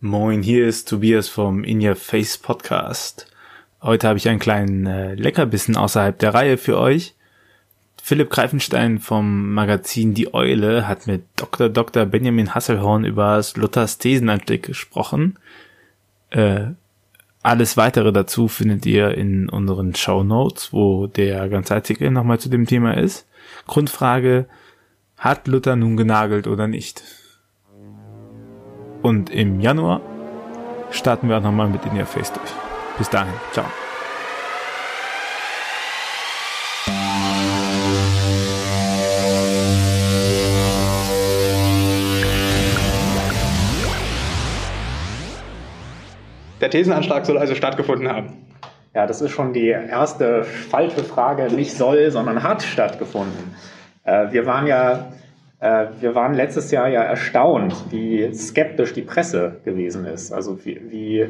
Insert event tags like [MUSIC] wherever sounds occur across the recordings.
Moin, hier ist Tobias vom In Your Face Podcast. Heute habe ich einen kleinen äh, Leckerbissen außerhalb der Reihe für euch. Philipp Greifenstein vom Magazin Die Eule hat mit Dr. Dr. Benjamin Hasselhorn über Luthers Thesenanstieg gesprochen. Äh, alles weitere dazu findet ihr in unseren Show Notes, wo der ganze Artikel nochmal zu dem Thema ist. Grundfrage, hat Luther nun genagelt oder nicht? Und im Januar starten wir auch nochmal mit In Your Face durch. Bis dahin, ciao. Der Thesenanschlag soll also stattgefunden haben. Ja, das ist schon die erste falsche Frage. Nicht soll, sondern hat stattgefunden. Äh, wir waren ja wir waren letztes Jahr ja erstaunt, wie skeptisch die Presse gewesen ist. Also wie, wie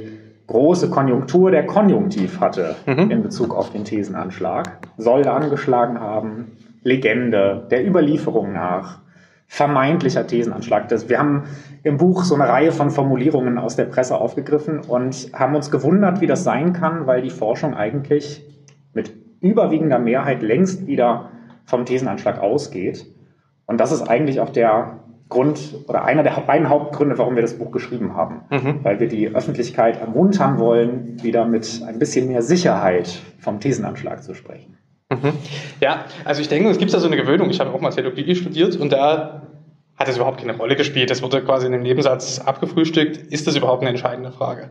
große Konjunktur der Konjunktiv hatte mhm. in Bezug auf den Thesenanschlag. Soll angeschlagen haben, Legende, der Überlieferung nach, vermeintlicher Thesenanschlag. Das, wir haben im Buch so eine Reihe von Formulierungen aus der Presse aufgegriffen und haben uns gewundert, wie das sein kann, weil die Forschung eigentlich mit überwiegender Mehrheit längst wieder vom Thesenanschlag ausgeht. Und das ist eigentlich auch der Grund oder einer der beiden Hauptgründe, warum wir das Buch geschrieben haben. Mhm. Weil wir die Öffentlichkeit ermuntern wollen, wieder mit ein bisschen mehr Sicherheit vom Thesenanschlag zu sprechen. Mhm. Ja, also ich denke, es gibt da so eine Gewöhnung. Ich habe auch mal Theologie studiert und da hat es überhaupt keine Rolle gespielt. Das wurde quasi in dem Nebensatz abgefrühstückt. Ist das überhaupt eine entscheidende Frage?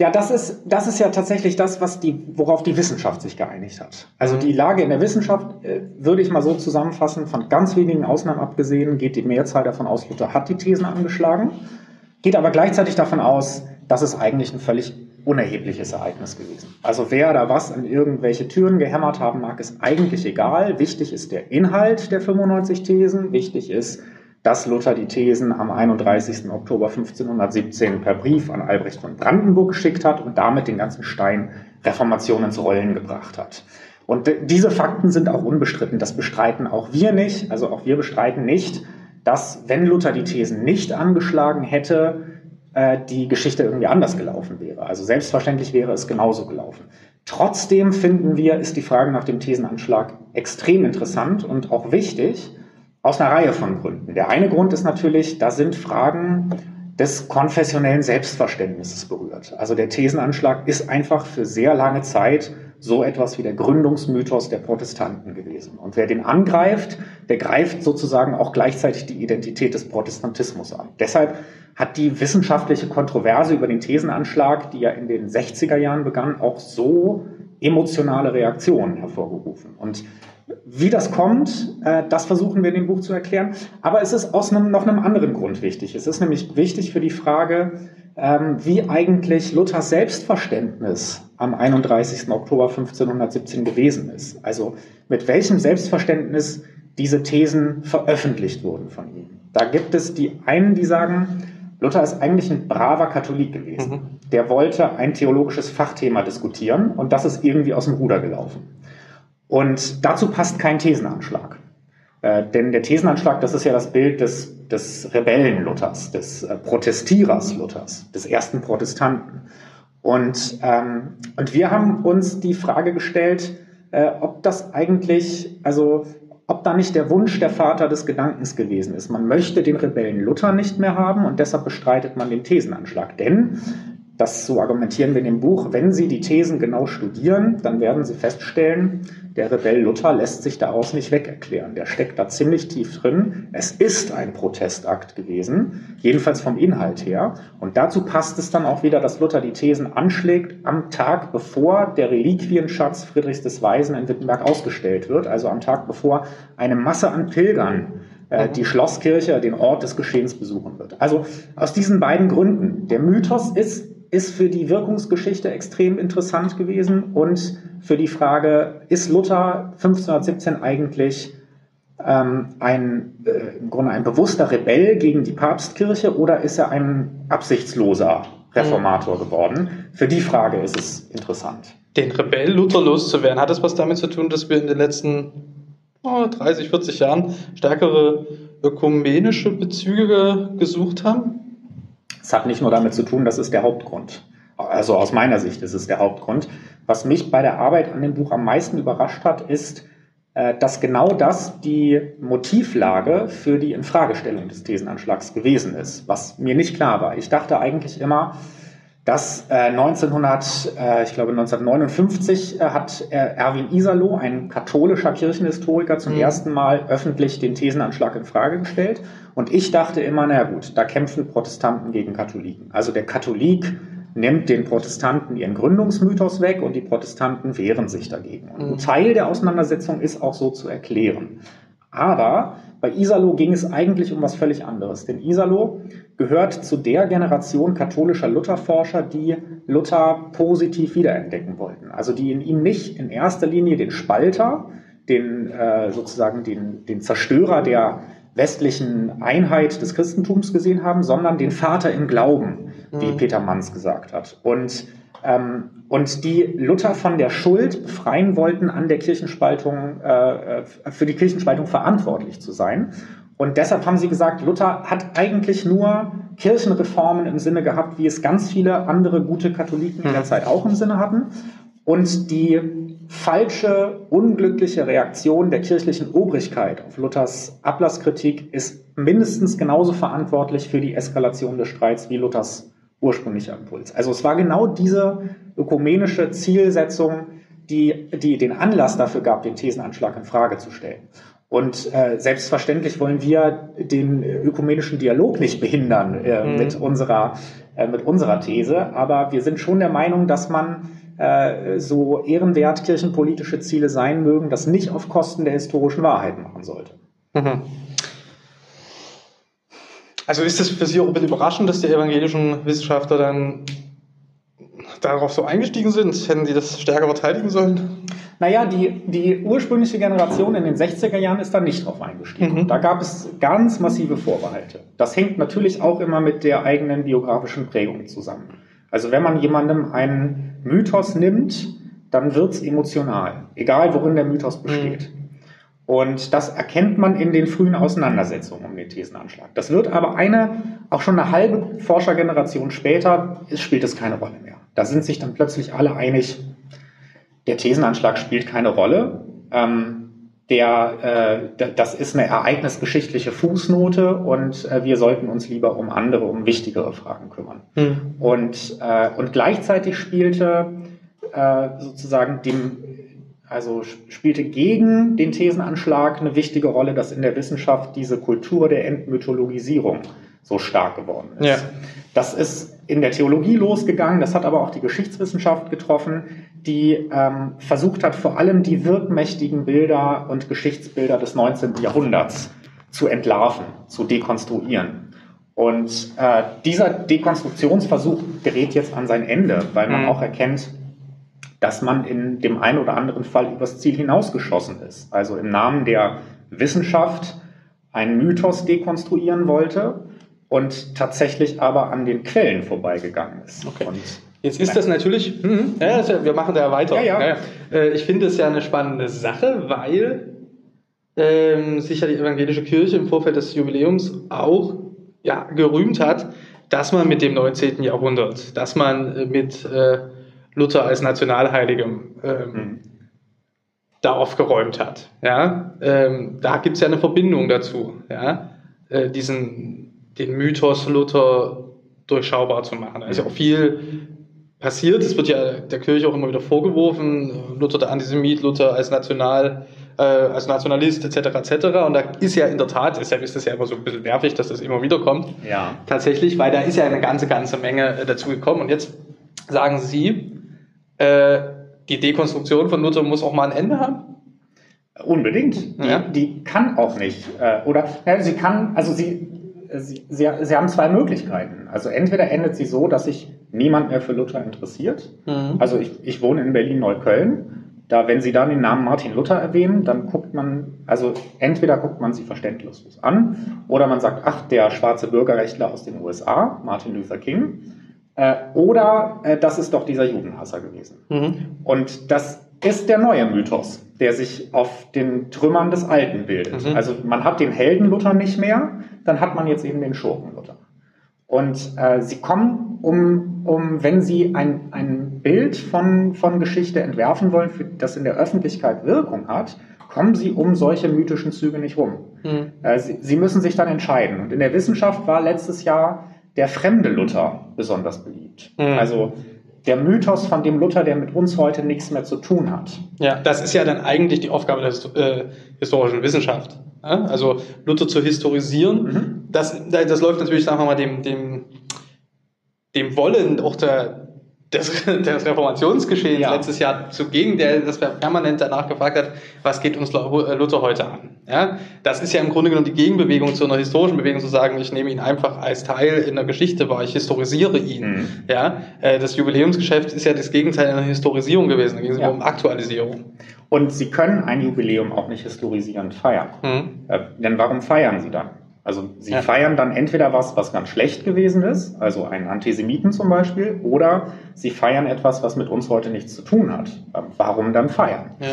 Ja, das ist, das ist ja tatsächlich das, was die, worauf die Wissenschaft sich geeinigt hat. Also mhm. die Lage in der Wissenschaft, äh, würde ich mal so zusammenfassen, von ganz wenigen Ausnahmen abgesehen, geht die Mehrzahl davon aus, Luther hat die Thesen angeschlagen, geht aber gleichzeitig davon aus, dass es eigentlich ein völlig unerhebliches Ereignis gewesen. Also wer da was an irgendwelche Türen gehämmert haben mag, ist eigentlich egal. Wichtig ist der Inhalt der 95 Thesen, wichtig ist, dass Luther die Thesen am 31. Oktober 1517 per Brief an Albrecht von Brandenburg geschickt hat und damit den ganzen Stein Reformation ins Rollen gebracht hat. Und diese Fakten sind auch unbestritten. Das bestreiten auch wir nicht. Also auch wir bestreiten nicht, dass wenn Luther die Thesen nicht angeschlagen hätte, äh, die Geschichte irgendwie anders gelaufen wäre. Also selbstverständlich wäre es genauso gelaufen. Trotzdem finden wir, ist die Frage nach dem Thesenanschlag extrem interessant und auch wichtig, aus einer Reihe von Gründen. Der eine Grund ist natürlich, da sind Fragen des konfessionellen Selbstverständnisses berührt. Also der Thesenanschlag ist einfach für sehr lange Zeit so etwas wie der Gründungsmythos der Protestanten gewesen. Und wer den angreift, der greift sozusagen auch gleichzeitig die Identität des Protestantismus an. Deshalb hat die wissenschaftliche Kontroverse über den Thesenanschlag, die ja in den 60er Jahren begann, auch so emotionale Reaktionen hervorgerufen. Und wie das kommt, äh, das versuchen wir in dem Buch zu erklären. Aber es ist aus einem, noch einem anderen Grund wichtig. Es ist nämlich wichtig für die Frage, ähm, wie eigentlich Luthers Selbstverständnis am 31. Oktober 1517 gewesen ist. Also mit welchem Selbstverständnis diese Thesen veröffentlicht wurden von ihm. Da gibt es die einen, die sagen, Luther ist eigentlich ein braver Katholik gewesen. Mhm. Der wollte ein theologisches Fachthema diskutieren und das ist irgendwie aus dem Ruder gelaufen. Und dazu passt kein Thesenanschlag. Äh, denn der Thesenanschlag, das ist ja das Bild des, des Rebellen Luthers, des äh, Protestierers Luthers, des ersten Protestanten. Und, ähm, und wir haben uns die Frage gestellt, äh, ob das eigentlich, also ob da nicht der Wunsch der Vater des Gedankens gewesen ist. Man möchte den Rebellen Luther nicht mehr haben und deshalb bestreitet man den Thesenanschlag. Denn das so argumentieren wir in dem Buch. Wenn Sie die Thesen genau studieren, dann werden Sie feststellen, der Rebell Luther lässt sich daraus nicht wegerklären. Der steckt da ziemlich tief drin. Es ist ein Protestakt gewesen, jedenfalls vom Inhalt her. Und dazu passt es dann auch wieder, dass Luther die Thesen anschlägt am Tag, bevor der Reliquienschatz Friedrichs des Weisen in Wittenberg ausgestellt wird, also am Tag, bevor eine Masse an Pilgern äh, die Schlosskirche, den Ort des Geschehens besuchen wird. Also aus diesen beiden Gründen. Der Mythos ist ist für die Wirkungsgeschichte extrem interessant gewesen und für die Frage, ist Luther 1517 eigentlich ähm, ein, äh, im Grunde ein bewusster Rebell gegen die Papstkirche oder ist er ein absichtsloser Reformator mhm. geworden? Für die Frage ist es interessant. Den Rebell Luther loszuwerden, hat das was damit zu tun, dass wir in den letzten oh, 30, 40 Jahren stärkere ökumenische Bezüge gesucht haben? Es hat nicht nur damit zu tun, das ist der Hauptgrund. Also aus meiner Sicht ist es der Hauptgrund. Was mich bei der Arbeit an dem Buch am meisten überrascht hat, ist, äh, dass genau das die Motivlage für die Infragestellung des Thesenanschlags gewesen ist, was mir nicht klar war. Ich dachte eigentlich immer, dass 1900, äh, ich glaube 1959 hat Erwin Isalo, ein katholischer Kirchenhistoriker, zum mhm. ersten Mal öffentlich den Thesenanschlag in Frage gestellt. Und ich dachte immer, na gut, da kämpfen Protestanten gegen Katholiken. Also der Katholik nimmt den Protestanten ihren Gründungsmythos weg und die Protestanten wehren sich dagegen. Und ein mhm. Teil der Auseinandersetzung ist auch so zu erklären. Aber bei Isalo ging es eigentlich um was völlig anderes. Denn Isalo gehört zu der Generation katholischer Lutherforscher, die Luther positiv wiederentdecken wollten. Also die in ihm nicht in erster Linie den Spalter, den äh, sozusagen den, den Zerstörer der westlichen Einheit des Christentums gesehen haben, sondern den Vater im Glauben, wie mhm. Peter Manns gesagt hat. Und, ähm, und die Luther von der Schuld befreien wollten, an der Kirchenspaltung, äh, für die Kirchenspaltung verantwortlich zu sein. Und deshalb haben sie gesagt, Luther hat eigentlich nur Kirchenreformen im Sinne gehabt, wie es ganz viele andere gute Katholiken in der mhm. Zeit auch im Sinne hatten. Und die falsche, unglückliche Reaktion der kirchlichen Obrigkeit auf Luthers Ablasskritik ist mindestens genauso verantwortlich für die Eskalation des Streits wie Luthers ursprünglicher Impuls. Also es war genau diese ökumenische Zielsetzung, die, die den Anlass dafür gab, den Thesenanschlag in Frage zu stellen. Und äh, selbstverständlich wollen wir den ökumenischen Dialog nicht behindern äh, mhm. mit, unserer, äh, mit unserer These, aber wir sind schon der Meinung, dass man äh, so ehrenwert kirchenpolitische Ziele sein mögen, das nicht auf Kosten der historischen Wahrheit machen sollte. Mhm. Also ist es für Sie auch ein bisschen überraschend, dass die evangelischen Wissenschaftler dann darauf so eingestiegen sind? Hätten Sie das stärker verteidigen sollen? Naja, die, die ursprüngliche Generation in den 60er Jahren ist da nicht drauf eingestiegen. Mhm. Da gab es ganz massive Vorbehalte. Das hängt natürlich auch immer mit der eigenen biografischen Prägung zusammen. Also wenn man jemandem einen Mythos nimmt, dann wird's emotional, egal worin der Mythos besteht. Mhm. Und das erkennt man in den frühen Auseinandersetzungen um den Thesenanschlag. Das wird aber eine, auch schon eine halbe Forschergeneration später, spielt es keine Rolle mehr. Da sind sich dann plötzlich alle einig, der Thesenanschlag spielt keine Rolle. Ähm, der, äh, das ist eine ereignisgeschichtliche Fußnote und äh, wir sollten uns lieber um andere, um wichtigere Fragen kümmern. Hm. Und, äh, und gleichzeitig spielte äh, sozusagen dem, also spielte gegen den Thesenanschlag eine wichtige Rolle, dass in der Wissenschaft diese Kultur der Entmythologisierung so stark geworden ist. Ja. Das ist in der Theologie losgegangen, das hat aber auch die Geschichtswissenschaft getroffen, die ähm, versucht hat, vor allem die wirkmächtigen Bilder und Geschichtsbilder des 19. Jahrhunderts zu entlarven, zu dekonstruieren. Und äh, dieser Dekonstruktionsversuch gerät jetzt an sein Ende, weil man mhm. auch erkennt, dass man in dem einen oder anderen Fall übers Ziel hinausgeschossen ist. Also im Namen der Wissenschaft einen Mythos dekonstruieren wollte und tatsächlich aber an den Quellen vorbeigegangen ist. Okay. Und Jetzt ist das natürlich, hm, ja, wir machen da weiter. Ja, ja. Äh, ich finde es ja eine spannende Sache, weil ähm, sich ja die evangelische Kirche im Vorfeld des Jubiläums auch ja, gerühmt hat, dass man mit dem 19. Jahrhundert, dass man äh, mit äh, Luther als Nationalheiligem ähm, mhm. da aufgeräumt hat. Ja? Ähm, da gibt es ja eine Verbindung dazu, ja? Äh, diesen den Mythos Luther durchschaubar zu machen. Ja auch viel passiert. Es wird ja der Kirche auch immer wieder vorgeworfen, Luther der Antisemit, Luther als National, äh, als Nationalist etc. etc. Und da ist ja in der Tat, deshalb ist das ja immer so ein bisschen nervig, dass das immer wieder kommt. Ja. Tatsächlich, weil da ist ja eine ganze, ganze Menge äh, dazu gekommen. Und jetzt sagen Sie, äh, die Dekonstruktion von Luther muss auch mal ein Ende haben? Unbedingt. Die, ja. die kann auch nicht. Äh, oder ja, sie kann, also sie Sie, Sie, Sie, haben zwei Möglichkeiten. Also entweder endet sie so, dass sich niemand mehr für Luther interessiert. Mhm. Also ich, ich wohne in Berlin-Neukölln. Da, wenn Sie dann den Namen Martin Luther erwähnen, dann guckt man, also entweder guckt man sie verständnislos an oder man sagt, ach, der schwarze Bürgerrechtler aus den USA, Martin Luther King, äh, oder äh, das ist doch dieser Judenhasser gewesen. Mhm. Und das ist der neue Mythos, der sich auf den Trümmern des Alten bildet. Mhm. Also man hat den Helden Luther nicht mehr, dann hat man jetzt eben den Schurken Luther. Und äh, sie kommen, um, um wenn sie ein, ein Bild von, von Geschichte entwerfen wollen, für, das in der Öffentlichkeit Wirkung hat, kommen sie um solche mythischen Züge nicht rum. Mhm. Äh, sie, sie müssen sich dann entscheiden. Und in der Wissenschaft war letztes Jahr der fremde Luther besonders beliebt. Mhm. Also der Mythos von dem Luther, der mit uns heute nichts mehr zu tun hat. Ja, das ist ja dann eigentlich die Aufgabe der äh, historischen Wissenschaft. Ja? Also Luther zu historisieren, mhm. das, das läuft natürlich, sagen wir mal, dem, dem, dem Wollen auch der, des, [LAUGHS] des Reformationsgeschehens ja. letztes Jahr zugegen, der das permanent danach gefragt hat, was geht uns Luther heute an? Ja, das ist ja im Grunde genommen die Gegenbewegung zu einer historischen Bewegung, zu sagen, ich nehme ihn einfach als Teil in der Geschichte wahr, ich historisiere ihn. Mhm. Ja, äh, das Jubiläumsgeschäft ist ja das Gegenteil einer Historisierung gewesen, da ging es ja. um Aktualisierung. Und Sie können ein Jubiläum auch nicht historisierend feiern. Mhm. Äh, denn warum feiern Sie dann? Also sie ja. feiern dann entweder was, was ganz schlecht gewesen ist, also einen Antisemiten zum Beispiel, oder sie feiern etwas, was mit uns heute nichts zu tun hat. Ähm, warum dann feiern? Ja.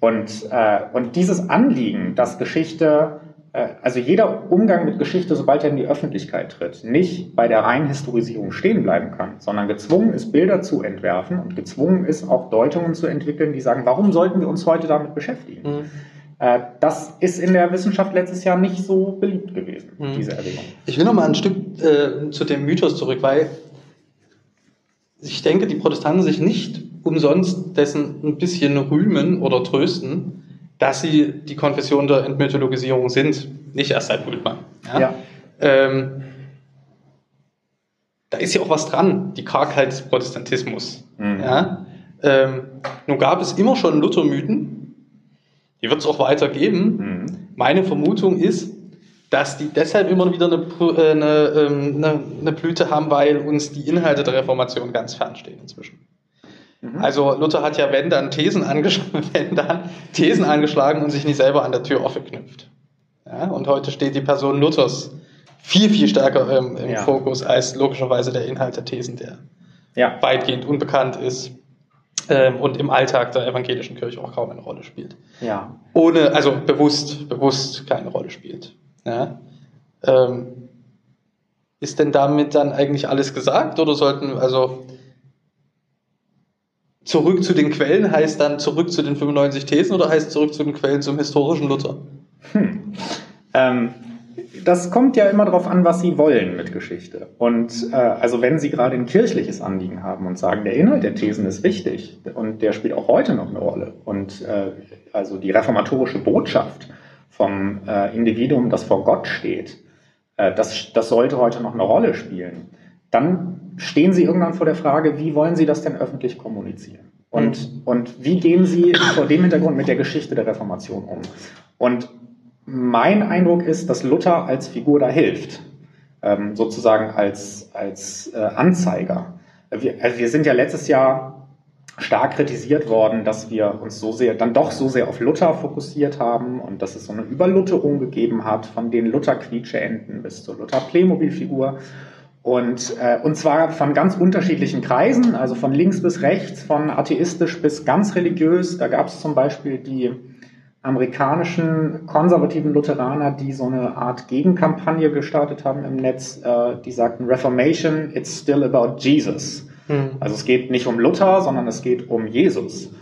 Und, äh, und dieses Anliegen, dass Geschichte, äh, also jeder Umgang mit Geschichte, sobald er in die Öffentlichkeit tritt, nicht bei der reinen Historisierung stehen bleiben kann, sondern gezwungen ist, Bilder zu entwerfen und gezwungen ist, auch Deutungen zu entwickeln, die sagen, warum sollten wir uns heute damit beschäftigen? Mhm. Äh, das ist in der Wissenschaft letztes Jahr nicht so beliebt gewesen, mhm. diese Erwägung. Ich will noch mal ein Stück äh, zu dem Mythos zurück, weil ich denke, die Protestanten sich nicht umsonst dessen ein bisschen rühmen oder trösten, dass sie die Konfession der Entmythologisierung sind. Nicht erst seit Bultmann. Ja? ja. Ähm, da ist ja auch was dran, die Kargheit des Protestantismus. Mhm. Ja? Ähm, nun gab es immer schon Luthermythen, die wird es auch weiter geben. Mhm. Meine Vermutung ist, dass die deshalb immer wieder eine, äh, eine, ähm, eine, eine, Blüte haben, weil uns die Inhalte der Reformation ganz fernstehen inzwischen. Mhm. Also Luther hat ja, wenn dann, Thesen angeschlagen, [LAUGHS] wenn dann Thesen angeschlagen und sich nicht selber an der Tür aufgeknüpft. Ja, und heute steht die Person Luthers viel, viel stärker ähm, im ja. Fokus als logischerweise der Inhalt der Thesen, der ja. weitgehend unbekannt ist ähm, und im Alltag der evangelischen Kirche auch kaum eine Rolle spielt. Ja. Ohne, also bewusst, bewusst keine Rolle spielt. Ja. Ähm, ist denn damit dann eigentlich alles gesagt oder sollten, also zurück zu den Quellen heißt dann zurück zu den 95 Thesen oder heißt zurück zu den Quellen zum historischen Luther? Hm. Ähm, das kommt ja immer darauf an, was Sie wollen mit Geschichte. Und äh, also wenn Sie gerade ein kirchliches Anliegen haben und sagen, der Inhalt der Thesen ist wichtig und der spielt auch heute noch eine Rolle und äh, also die reformatorische Botschaft vom äh, Individuum, das vor Gott steht, äh, das, das sollte heute noch eine Rolle spielen. Dann stehen Sie irgendwann vor der Frage, wie wollen Sie das denn öffentlich kommunizieren? Und, mhm. und wie gehen Sie vor dem Hintergrund mit der Geschichte der Reformation um? Und mein Eindruck ist, dass Luther als Figur da hilft, ähm, sozusagen als, als äh, Anzeiger. Wir, also wir sind ja letztes Jahr stark kritisiert worden, dass wir uns so sehr, dann doch so sehr auf Luther fokussiert haben und dass es so eine Überlutherung gegeben hat, von den Luther-Quietsche-Enten bis zur Luther-Playmobil-Figur. Und, äh, und zwar von ganz unterschiedlichen Kreisen, also von links bis rechts, von atheistisch bis ganz religiös. Da gab es zum Beispiel die amerikanischen konservativen Lutheraner, die so eine Art Gegenkampagne gestartet haben im Netz, äh, die sagten, Reformation, it's still about Jesus. Hm. Also es geht nicht um Luther, sondern es geht um Jesus.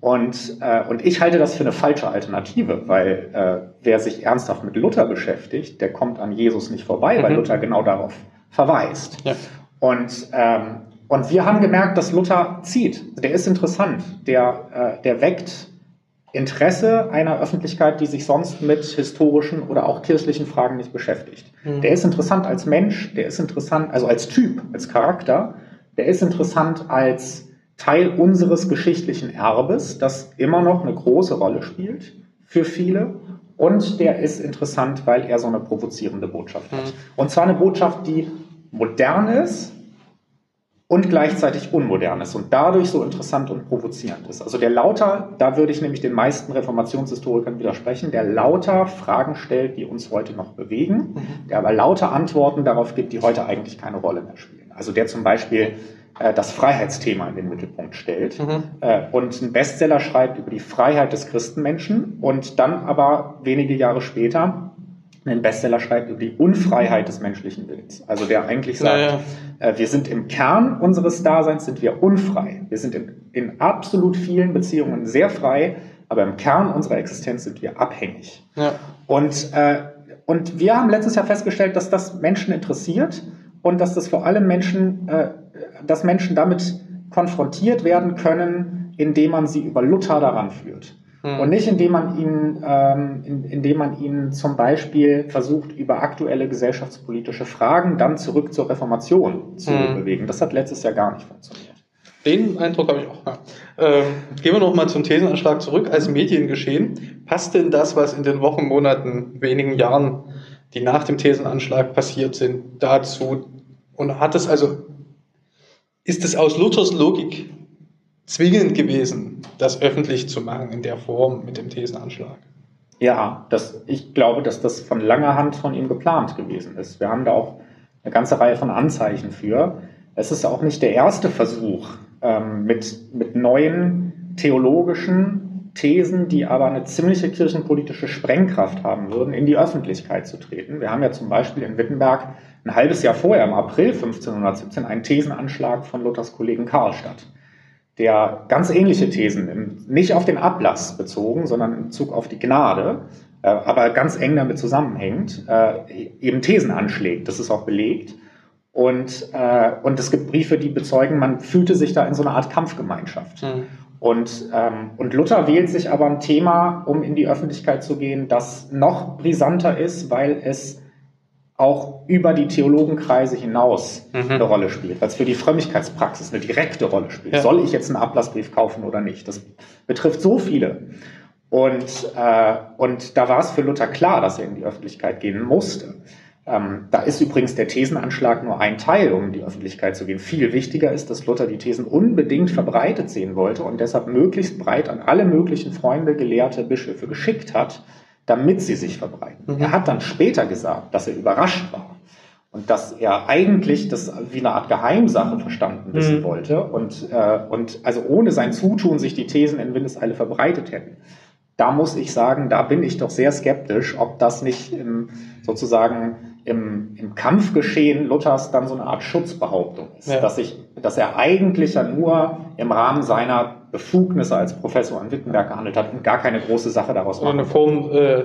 Und, äh, und ich halte das für eine falsche Alternative, weil äh, wer sich ernsthaft mit Luther beschäftigt, der kommt an Jesus nicht vorbei, mhm. weil Luther genau darauf verweist. Ja. Und, ähm, und wir haben gemerkt, dass Luther zieht. Der ist interessant. Der, äh, der weckt Interesse einer Öffentlichkeit, die sich sonst mit historischen oder auch kirchlichen Fragen nicht beschäftigt. Mhm. Der ist interessant als Mensch, der ist interessant, also als Typ, als Charakter, der ist interessant als Teil unseres geschichtlichen Erbes, das immer noch eine große Rolle spielt für viele. Und der ist interessant, weil er so eine provozierende Botschaft hat. Mhm. Und zwar eine Botschaft, die modern ist, und gleichzeitig unmodern ist und dadurch so interessant und provozierend ist. Also der Lauter, da würde ich nämlich den meisten Reformationshistorikern widersprechen, der lauter Fragen stellt, die uns heute noch bewegen, mhm. der aber lauter Antworten darauf gibt, die heute eigentlich keine Rolle mehr spielen. Also der zum Beispiel äh, das Freiheitsthema in den Mittelpunkt stellt mhm. äh, und einen Bestseller schreibt über die Freiheit des Christenmenschen und dann aber wenige Jahre später einen Bestseller schreibt über die Unfreiheit des menschlichen Willens. Also der eigentlich sagt, naja. äh, wir sind im Kern unseres Daseins sind wir unfrei. Wir sind in, in absolut vielen Beziehungen sehr frei, aber im Kern unserer Existenz sind wir abhängig. Ja. Und, äh, und wir haben letztes Jahr festgestellt, dass das Menschen interessiert und dass das vor allem Menschen, äh, dass Menschen damit konfrontiert werden können, indem man sie über Luther daran führt. Mhm. Und nicht, indem man ihn, ähm, in, indem man ihn zum Beispiel versucht, über aktuelle gesellschaftspolitische Fragen dann zurück zur Reformation zu mhm. bewegen. Das hat letztes Jahr gar nicht funktioniert. Den Eindruck habe ich auch. Ja. Ähm, gehen wir nochmal zum Thesenanschlag zurück. Als Mediengeschehen, passt denn das, was in den Wochen, Monaten, wenigen Jahren, die nach dem Thesenanschlag passiert sind, dazu? Und hat es also, ist es aus Luthers Logik zwingend gewesen, das öffentlich zu machen in der Form mit dem Thesenanschlag? Ja, das, ich glaube, dass das von langer Hand von ihm geplant gewesen ist. Wir haben da auch eine ganze Reihe von Anzeichen für. Es ist auch nicht der erste Versuch, ähm, mit, mit neuen theologischen Thesen, die aber eine ziemliche kirchenpolitische Sprengkraft haben würden, in die Öffentlichkeit zu treten. Wir haben ja zum Beispiel in Wittenberg ein halbes Jahr vorher, im April 1517, einen Thesenanschlag von Luthers Kollegen Karlstadt der ganz ähnliche Thesen, nicht auf den Ablass bezogen, sondern in Bezug auf die Gnade, äh, aber ganz eng damit zusammenhängt, äh, eben Thesen anschlägt. Das ist auch belegt. Und, äh, und es gibt Briefe, die bezeugen, man fühlte sich da in so einer Art Kampfgemeinschaft. Mhm. Und, ähm, und Luther wählt sich aber ein Thema, um in die Öffentlichkeit zu gehen, das noch brisanter ist, weil es auch über die Theologenkreise hinaus mhm. eine Rolle spielt, weil es für die Frömmigkeitspraxis eine direkte Rolle spielt. Ja. Soll ich jetzt einen Ablassbrief kaufen oder nicht? Das betrifft so viele. Und, äh, und da war es für Luther klar, dass er in die Öffentlichkeit gehen musste. Ähm, da ist übrigens der Thesenanschlag nur ein Teil, um in die Öffentlichkeit zu gehen. Viel wichtiger ist, dass Luther die Thesen unbedingt verbreitet sehen wollte und deshalb möglichst breit an alle möglichen Freunde, Gelehrte, Bischöfe geschickt hat, damit sie sich verbreiten. Mhm. Er hat dann später gesagt, dass er überrascht war und dass er eigentlich das wie eine Art Geheimsache verstanden wissen mhm. wollte und, äh, und also ohne sein Zutun sich die Thesen in Windeseile verbreitet hätten. Da muss ich sagen, da bin ich doch sehr skeptisch, ob das nicht im, sozusagen im, im Kampfgeschehen Luthers dann so eine Art Schutzbehauptung ist, ja. dass, ich, dass er eigentlich ja nur im Rahmen seiner Befugnisse als Professor an Wittenberg gehandelt hat und gar keine große Sache daraus macht. Eine Form äh,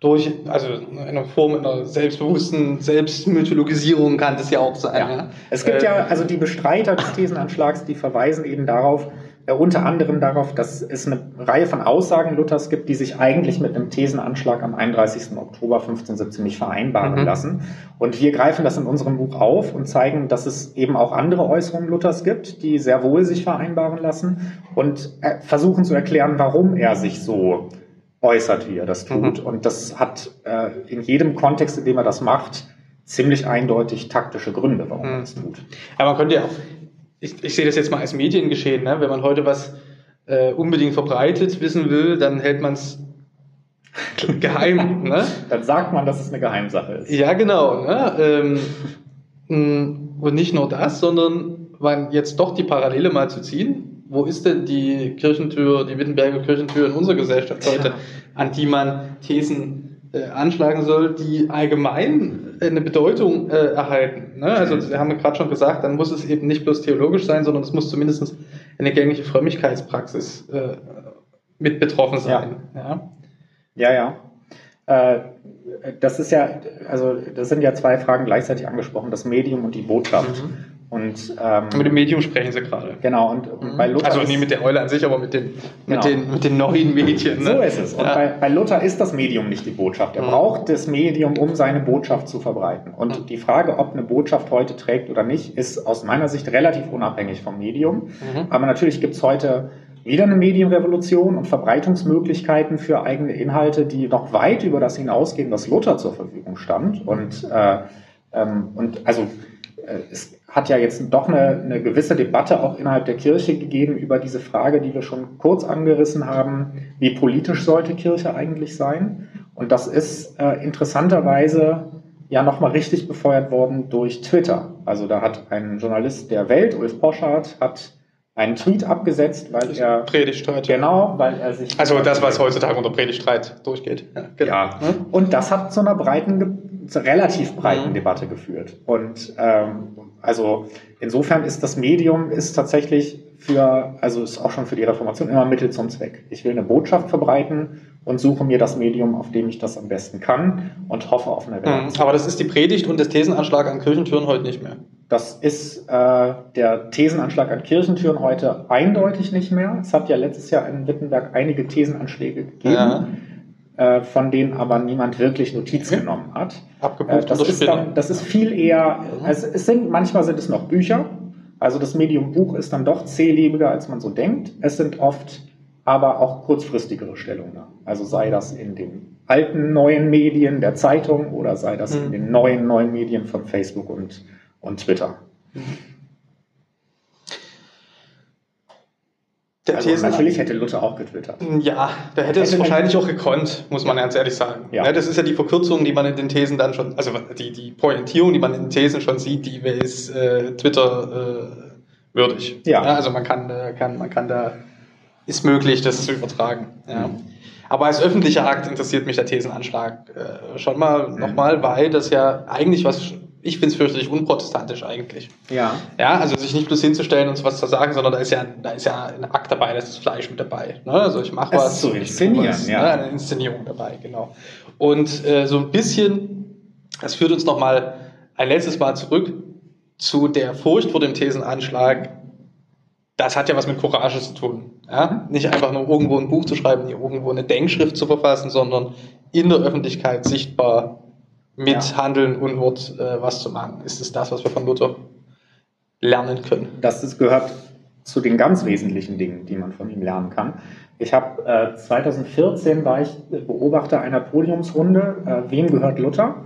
durch, also eine Form einer selbstbewussten Selbstmythologisierung kann das ja auch sein. Ja. Ja. Es gibt äh, ja, also die Bestreiter des Thesenanschlags, die verweisen eben darauf, unter anderem darauf, dass es eine Reihe von Aussagen Luthers gibt, die sich eigentlich mit einem Thesenanschlag am 31. Oktober 1517 nicht vereinbaren mhm. lassen. Und wir greifen das in unserem Buch auf und zeigen, dass es eben auch andere Äußerungen Luthers gibt, die sehr wohl sich vereinbaren lassen und äh, versuchen zu erklären, warum er sich so äußert, wie er das tut. Mhm. Und das hat äh, in jedem Kontext, in dem er das macht, ziemlich eindeutig taktische Gründe, warum mhm. er das tut. Aber man könnte ja auch ich, ich sehe das jetzt mal als Mediengeschehen, ne? wenn man heute was äh, unbedingt verbreitet wissen will, dann hält man es [LAUGHS] geheim. ne? [LAUGHS] Dann sagt man, dass es eine Geheimsache ist. Ja, genau. Ne? Ähm, mm, und nicht nur das, sondern man jetzt doch die Parallele mal zu ziehen. Wo ist denn die Kirchentür, die Wittenberger Kirchentür in unserer Gesellschaft heute, ja. an die man Thesen äh, anschlagen soll, die allgemein eine Bedeutung äh, erhalten. Ne? Also wir haben gerade schon gesagt, dann muss es eben nicht bloß theologisch sein, sondern es muss zumindest eine gängige Frömmigkeitspraxis äh, mit betroffen sein. Ja, ja. ja. ja. Äh, das ist ja, also das sind ja zwei Fragen gleichzeitig angesprochen, das Medium und die Botschaft. Mhm. Und, ähm, mit dem Medium sprechen sie gerade. Genau, und mhm. bei Luther. Also nicht mit der Eule an sich, aber mit den, genau. mit den, mit den neuen Medien. Ne? So ist es. Und ja. bei, bei, Luther ist das Medium nicht die Botschaft. Er mhm. braucht das Medium, um seine Botschaft zu verbreiten. Und mhm. die Frage, ob eine Botschaft heute trägt oder nicht, ist aus meiner Sicht relativ unabhängig vom Medium. Mhm. Aber natürlich gibt es heute wieder eine Medienrevolution und Verbreitungsmöglichkeiten für eigene Inhalte, die noch weit über das hinausgehen, was Luther zur Verfügung stand. Und, äh, ähm, und also es hat ja jetzt doch eine, eine, gewisse Debatte auch innerhalb der Kirche gegeben über diese Frage, die wir schon kurz angerissen haben, wie politisch sollte Kirche eigentlich sein? Und das ist äh, interessanterweise ja nochmal richtig befeuert worden durch Twitter. Also da hat ein Journalist der Welt, Ulf Poschardt, hat einen Tweet abgesetzt, weil er Predigtstreit. Genau, weil er sich also das, was heutzutage unter Predigtstreit durchgeht. Ja, genau. ja. und das hat zu einer breiten, relativ breiten mhm. Debatte geführt. Und ähm, also insofern ist das Medium ist tatsächlich für, also ist auch schon für die Reformation immer Mittel zum Zweck. Ich will eine Botschaft verbreiten und suche mir das Medium, auf dem ich das am besten kann und hoffe auf eine Reaktion. Mhm. Aber das ist die Predigt und das Thesenanschlag an Kirchentüren heute nicht mehr. Das ist äh, der Thesenanschlag an Kirchentüren heute eindeutig nicht mehr. Es hat ja letztes Jahr in Wittenberg einige Thesenanschläge gegeben. Ja. Äh, von denen aber niemand wirklich Notiz okay. genommen hat. Abgebucht äh, das, ist dann, das ist viel eher, also es sind, manchmal sind es noch Bücher, also das Medium Buch ist dann doch zählebiger, als man so denkt. Es sind oft aber auch kurzfristigere Stellungnahmen. Also sei das in den alten neuen Medien der Zeitung oder sei das mhm. in den neuen neuen Medien von Facebook und, und Twitter. Mhm. Der also Thesen, natürlich hätte Luther auch getwittert. Ja, der hätte, hätte es wahrscheinlich auch gekonnt, muss man ganz ehrlich sagen. Ja. ja. das ist ja die Verkürzung, die man in den Thesen dann schon, also die, die Pointierung, die man in den Thesen schon sieht, die ist äh, Twitter äh, würdig. Ja. ja. Also man kann, äh, kann, man kann da, ist möglich, das zu übertragen. Ja. Mhm. Aber als öffentlicher Akt interessiert mich der Thesenanschlag äh, schon mal mhm. nochmal, weil das ja eigentlich was ich finde es fürchterlich unprotestantisch eigentlich. Ja. Ja, also sich nicht bloß hinzustellen und was zu sagen, sondern da ist ja, da ist ja ein Akt dabei, da ist das Fleisch mit dabei. Ne? Also ich mache was. Zu inszenieren, was, ja. Ne? Eine Inszenierung dabei, genau. Und äh, so ein bisschen, das führt uns nochmal ein letztes Mal zurück zu der Furcht vor dem Thesenanschlag. Das hat ja was mit Courage zu tun. Ja? Nicht einfach nur irgendwo ein Buch zu schreiben, nicht irgendwo eine Denkschrift zu verfassen, sondern in der Öffentlichkeit sichtbar mit ja. Handeln und Wort äh, was zu machen. Ist es das, was wir von Luther lernen können? Das ist, gehört zu den ganz wesentlichen Dingen, die man von ihm lernen kann. Ich habe äh, 2014 war ich Beobachter einer Podiumsrunde, äh, wem gehört Luther?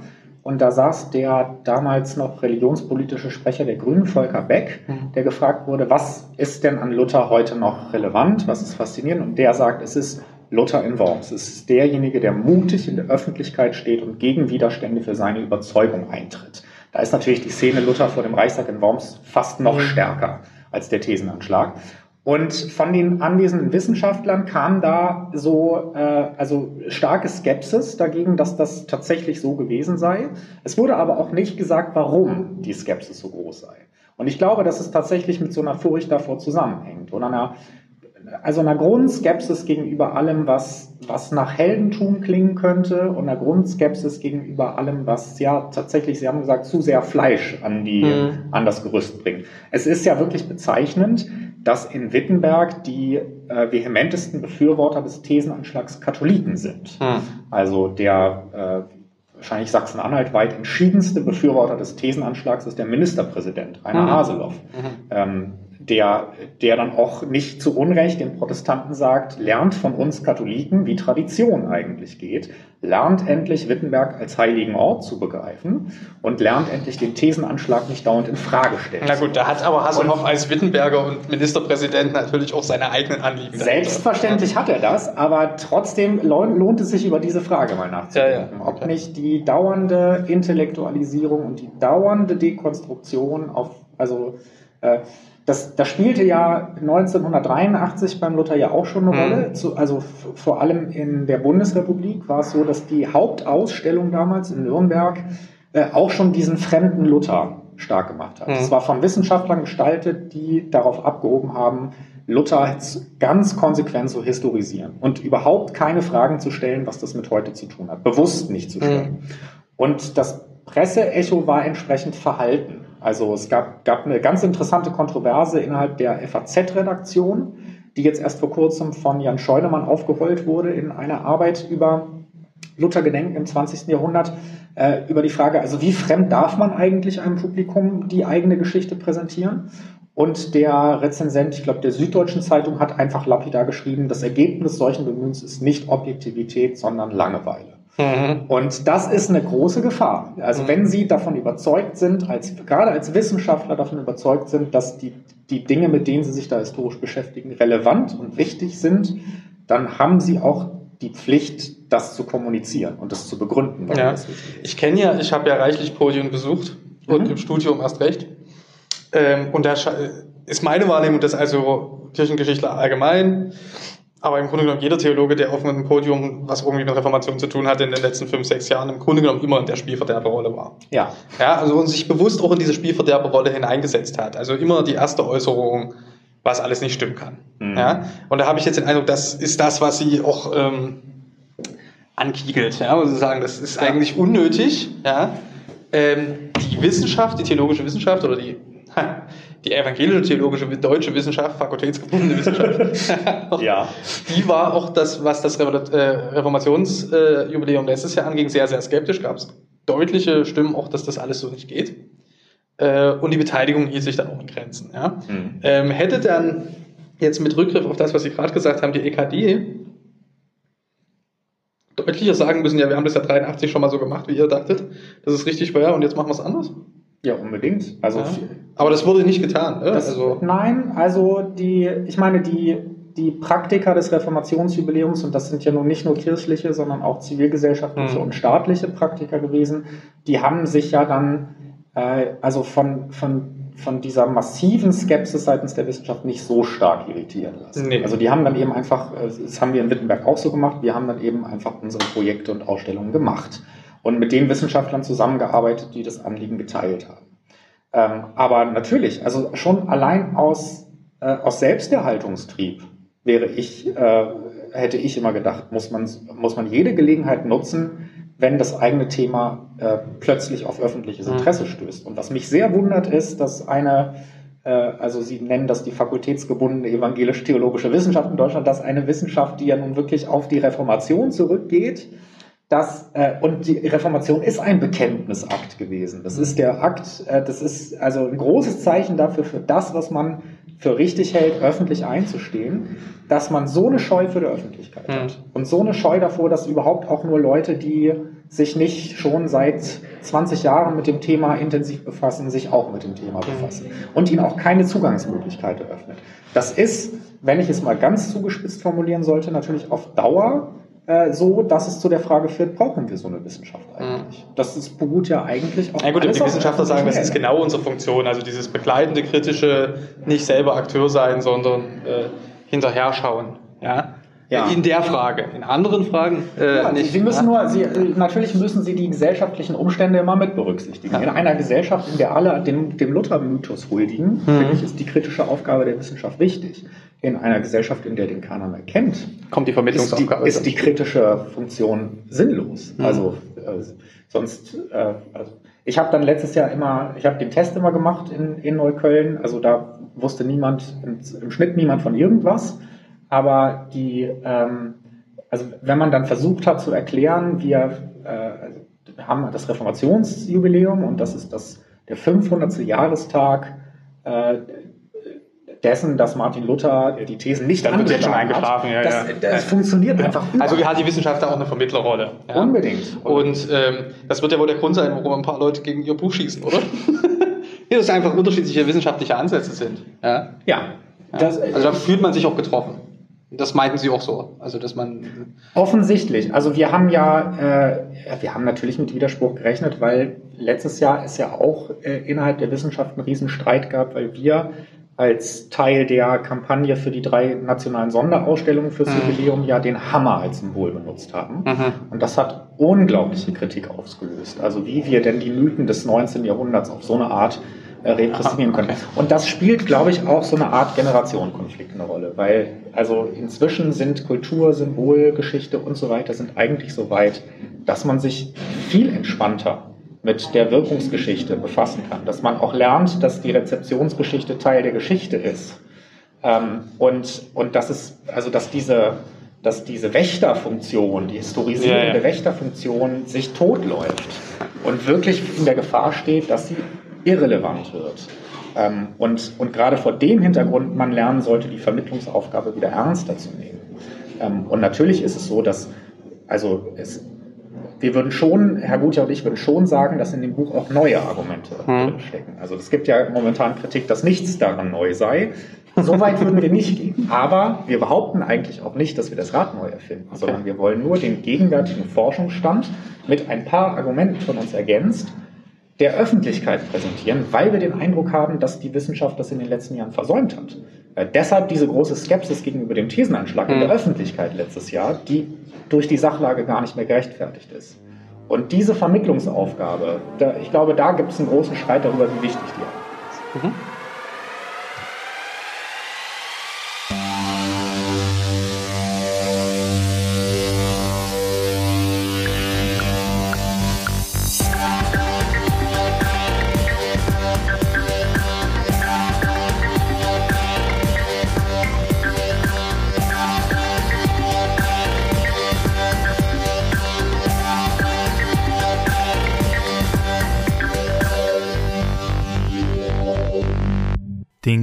Und da saß der damals noch religionspolitische Sprecher der Grünen, Volker Beck, mhm. der gefragt wurde, was ist denn an Luther heute noch relevant, was ist faszinierend? Und der sagt, es ist Luther in Worms. Es ist derjenige, der mutig in der Öffentlichkeit steht und gegen Widerstände für seine Überzeugung eintritt. Da ist natürlich die Szene Luther vor dem Reichstag in Worms fast noch mhm. stärker als der Thesenanschlag. Und von den anwesenden Wissenschaftlern kam da so äh, also starke Skepsis dagegen, dass das tatsächlich so gewesen sei. Es wurde aber auch nicht gesagt, warum die Skepsis so groß sei. Und ich glaube, dass es tatsächlich mit so einer Furcht davor zusammenhängt oder einer also einer Grundskepsis gegenüber allem, was, was nach Heldentum klingen könnte und einer Grundskepsis gegenüber allem, was ja tatsächlich, Sie haben gesagt, zu sehr Fleisch an, die, mhm. an das Gerüst bringt. Es ist ja wirklich bezeichnend, dass in Wittenberg die äh, vehementesten Befürworter des Thesenanschlags Katholiken sind. Mhm. Also der äh, wahrscheinlich Sachsen-Anhalt weit entschiedenste Befürworter des Thesenanschlags ist der Ministerpräsident Rainer mhm. Haseloff. Mhm. Ähm, der, der dann auch nicht zu Unrecht den Protestanten sagt, lernt von uns Katholiken, wie Tradition eigentlich geht, lernt endlich Wittenberg als heiligenOrt zu begreifen und lernt endlich den Thesenanschlag nicht dauernd in Frage stellen. Na gut, da hat aber Hasselhoff als Wittenberger und Ministerpräsident natürlich auch seine eigenen Anliegen. Selbstverständlich dahinter. hat er das, aber trotzdem lohnt es sich über diese Frage mal nachzudenken, ja, ja. Ob nicht die dauernde Intellektualisierung und die dauernde Dekonstruktion auf, also äh, das, das spielte ja 1983 beim Luther ja auch schon eine mhm. Rolle. Zu, also vor allem in der Bundesrepublik war es so, dass die Hauptausstellung damals in Nürnberg äh, auch schon diesen fremden Luther stark gemacht hat. Es mhm. war von Wissenschaftlern gestaltet, die darauf abgehoben haben, Luther ganz konsequent zu historisieren und überhaupt keine Fragen zu stellen, was das mit heute zu tun hat. Bewusst nicht zu stellen. Mhm. Und das Presseecho war entsprechend verhalten. Also es gab, gab eine ganz interessante Kontroverse innerhalb der FAZ-Redaktion, die jetzt erst vor kurzem von Jan Scheunemann aufgerollt wurde in einer Arbeit über Luther Gedenken im 20. Jahrhundert, äh, über die Frage, also wie fremd darf man eigentlich einem Publikum die eigene Geschichte präsentieren? Und der Rezensent, ich glaube, der Süddeutschen Zeitung hat einfach lapidar geschrieben, das Ergebnis solchen Bemühens ist nicht Objektivität, sondern Langeweile. Mhm. Und das ist eine große Gefahr. Also mhm. wenn Sie davon überzeugt sind, als, gerade als Wissenschaftler davon überzeugt sind, dass die, die Dinge, mit denen Sie sich da historisch beschäftigen, relevant und wichtig sind, dann haben Sie auch die Pflicht, das zu kommunizieren und das zu begründen. Ja. Ich kenne ja, ich habe ja reichlich Podien besucht und mhm. im Studium erst recht. Ähm, und da ist meine Wahrnehmung, dass also Kirchengeschichtler allgemein, aber im Grunde genommen jeder Theologe, der auf einem Podium was irgendwie mit Reformation zu tun hatte in den letzten fünf, sechs Jahren, im Grunde genommen immer in der Spielverderberrolle war. Ja. Ja, also und sich bewusst auch in diese Spielverderberrolle hineingesetzt hat. Also immer die erste Äußerung, was alles nicht stimmen kann. Mhm. Ja, und da habe ich jetzt den Eindruck, das ist das, was sie auch ähm, ankiegelt. Ja, muss ich sagen, das ist eigentlich unnötig. Ja, ähm, die Wissenschaft, die theologische Wissenschaft oder die die evangelische theologische deutsche Wissenschaft, fakultätsgebundene Wissenschaft, [LAUGHS] ja. die war auch das, was das äh, Reformationsjubiläum letztes Jahr anging, sehr, sehr skeptisch. Gab es deutliche Stimmen auch, dass das alles so nicht geht. Äh, und die Beteiligung hielt sich dann auch in Grenzen. Ja? Mhm. Ähm, hätte dann jetzt mit Rückgriff auf das, was Sie gerade gesagt haben, die EKD deutlicher sagen müssen, ja, wir haben das ja 83 schon mal so gemacht, wie ihr dachtet, das ist richtig schwer und jetzt machen wir es anders? Ja, unbedingt. Also, ja. Aber das wurde nicht getan. Ne? Das, also nein, also die, ich meine, die, die Praktiker des Reformationsjubiläums, und das sind ja nun nicht nur kirchliche, sondern auch zivilgesellschaftliche mhm. und staatliche Praktiker gewesen, die haben sich ja dann äh, also von, von, von dieser massiven Skepsis seitens der Wissenschaft nicht so stark irritieren lassen. Nee. Also die haben dann eben einfach, äh, das haben wir in Wittenberg auch so gemacht, wir haben dann eben einfach unsere Projekte und Ausstellungen gemacht und mit den Wissenschaftlern zusammengearbeitet, die das Anliegen geteilt haben. Ähm, aber natürlich, also schon allein aus, äh, aus Selbsterhaltungstrieb wäre ich, äh, hätte ich immer gedacht, muss man, muss man jede Gelegenheit nutzen, wenn das eigene Thema äh, plötzlich auf öffentliches mhm. Interesse stößt. Und was mich sehr wundert, ist, dass eine, äh, also Sie nennen das die fakultätsgebundene evangelisch-theologische Wissenschaft in Deutschland, dass eine Wissenschaft, die ja nun wirklich auf die Reformation zurückgeht, das, äh, und die Reformation ist ein Bekenntnisakt gewesen. Das ist der Akt, äh, das ist also ein großes Zeichen dafür, für das, was man für richtig hält, öffentlich einzustehen, dass man so eine Scheu für die Öffentlichkeit hat. Mhm. Und so eine Scheu davor, dass überhaupt auch nur Leute, die sich nicht schon seit 20 Jahren mit dem Thema intensiv befassen, sich auch mit dem Thema hm. befassen. Und ihnen auch keine Zugangsmöglichkeit eröffnet. Das ist, wenn ich es mal ganz zugespitzt formulieren sollte, natürlich auf Dauer äh, so, dass es zu der Frage führt, brauchen wir so eine Wissenschaft eigentlich? Mhm. Das ist, beruht ja eigentlich auf. Ja gut, die Wissenschaftler sagen, das ist genau unsere Funktion, also dieses begleitende, kritische, nicht selber Akteur sein, sondern äh, hinterher schauen. Ja? Ja. In der Frage. In anderen Fragen äh, ja, nicht. Sie müssen nur, Sie, äh, natürlich müssen Sie die gesellschaftlichen Umstände immer mit berücksichtigen. Ja. In einer Gesellschaft, in der alle dem, dem Luther-Mythos huldigen, mhm. finde ich, ist die kritische Aufgabe der Wissenschaft wichtig in einer Gesellschaft, in der den keiner mehr kennt, kommt die Vermittlungsaufgabe. Ist die, ist die kritische Funktion sinnlos. Mhm. Also äh, sonst, äh, also ich habe dann letztes Jahr immer, ich habe den Test immer gemacht in, in Neukölln. Also da wusste niemand, im, im Schnitt niemand von irgendwas. Aber die, ähm, also wenn man dann versucht hat zu erklären, wir äh, haben das Reformationsjubiläum und das ist das der 500. Jahrestag äh, dessen, dass Martin Luther die Thesen nicht Dann wird jetzt schon eingeschlafen. Ja, das, das ja. funktioniert einfach. Also hat die Wissenschaft da auch eine Vermittlerrolle. Ja? Unbedingt. Und ähm, das wird ja wohl der Grund sein, warum ein paar Leute gegen ihr Buch schießen, oder? [LAUGHS] Hier, dass einfach unterschiedliche wissenschaftliche Ansätze sind. Ja. ja. Das, also da fühlt man sich auch getroffen. Das meinten Sie auch so, also dass man offensichtlich. Also wir haben ja, äh, wir haben natürlich mit Widerspruch gerechnet, weil letztes Jahr es ja auch äh, innerhalb der Wissenschaft einen Riesenstreit gab, weil wir als Teil der Kampagne für die drei nationalen Sonderausstellungen fürs mhm. Jubiläum ja den Hammer als Symbol benutzt haben. Mhm. Und das hat unglaubliche Kritik ausgelöst. Also wie wir denn die Mythen des 19. Jahrhunderts auf so eine Art äh, repressieren können. Okay. Und das spielt, glaube ich, auch so eine Art Generationenkonflikt eine Rolle, weil also inzwischen sind Kultur, Symbol, Geschichte und so weiter sind eigentlich so weit, dass man sich viel entspannter mit der Wirkungsgeschichte befassen kann, dass man auch lernt, dass die Rezeptionsgeschichte Teil der Geschichte ist. Ähm, und, und dass es, also dass diese, dass diese Wächterfunktion, die historisierende ja, ja. Wächterfunktion sich totläuft und wirklich in der Gefahr steht, dass sie irrelevant wird. Ähm, und, und gerade vor dem Hintergrund man lernen sollte, die Vermittlungsaufgabe wieder ernster zu nehmen. Ähm, und natürlich ist es so, dass also es wir würden schon, Herr Gutjahr und ich würden schon sagen, dass in dem Buch auch neue Argumente hm. drinstecken. Also es gibt ja momentan Kritik, dass nichts daran neu sei. So weit würden wir nicht gehen. Aber wir behaupten eigentlich auch nicht, dass wir das Rad neu erfinden, okay. sondern wir wollen nur den gegenwärtigen Forschungsstand mit ein paar Argumenten von uns ergänzt der Öffentlichkeit präsentieren, weil wir den Eindruck haben, dass die Wissenschaft das in den letzten Jahren versäumt hat. Äh, deshalb diese große Skepsis gegenüber dem Thesenanschlag mhm. in der mhm. Öffentlichkeit letztes Jahr, die durch die Sachlage gar nicht mehr gerechtfertigt ist. Und diese Vermittlungsaufgabe, da, ich glaube, da gibt es einen großen Streit darüber, wie wichtig die ist. Mhm.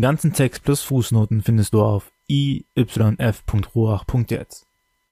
Ganzen Text plus Fußnoten findest du auf iyf.ruach.jetzt.